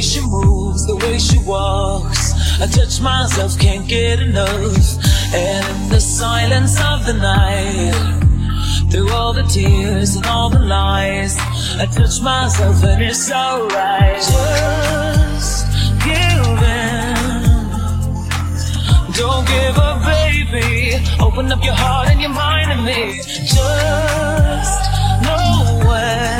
way she moves, the way she walks. I touch myself, can't get enough. And in the silence of the night, through all the tears and all the lies, I touch myself and it's alright. Just give in. Don't give up, baby. Open up your heart and your mind to me. Just know when.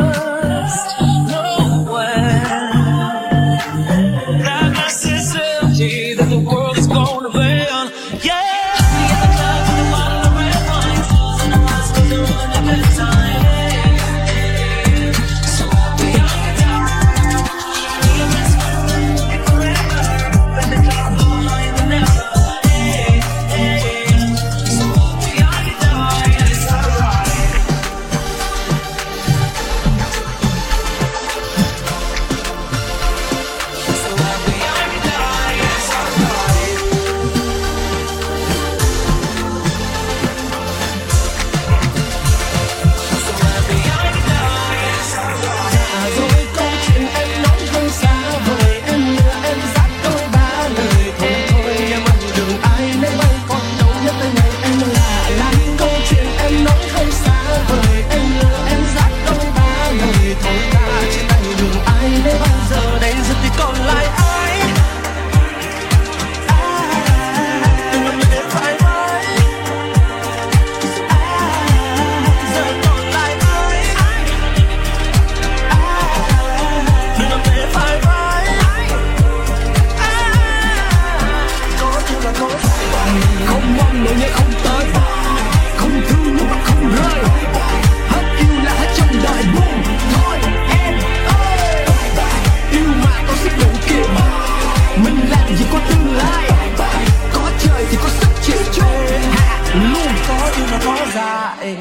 Oh, 爱，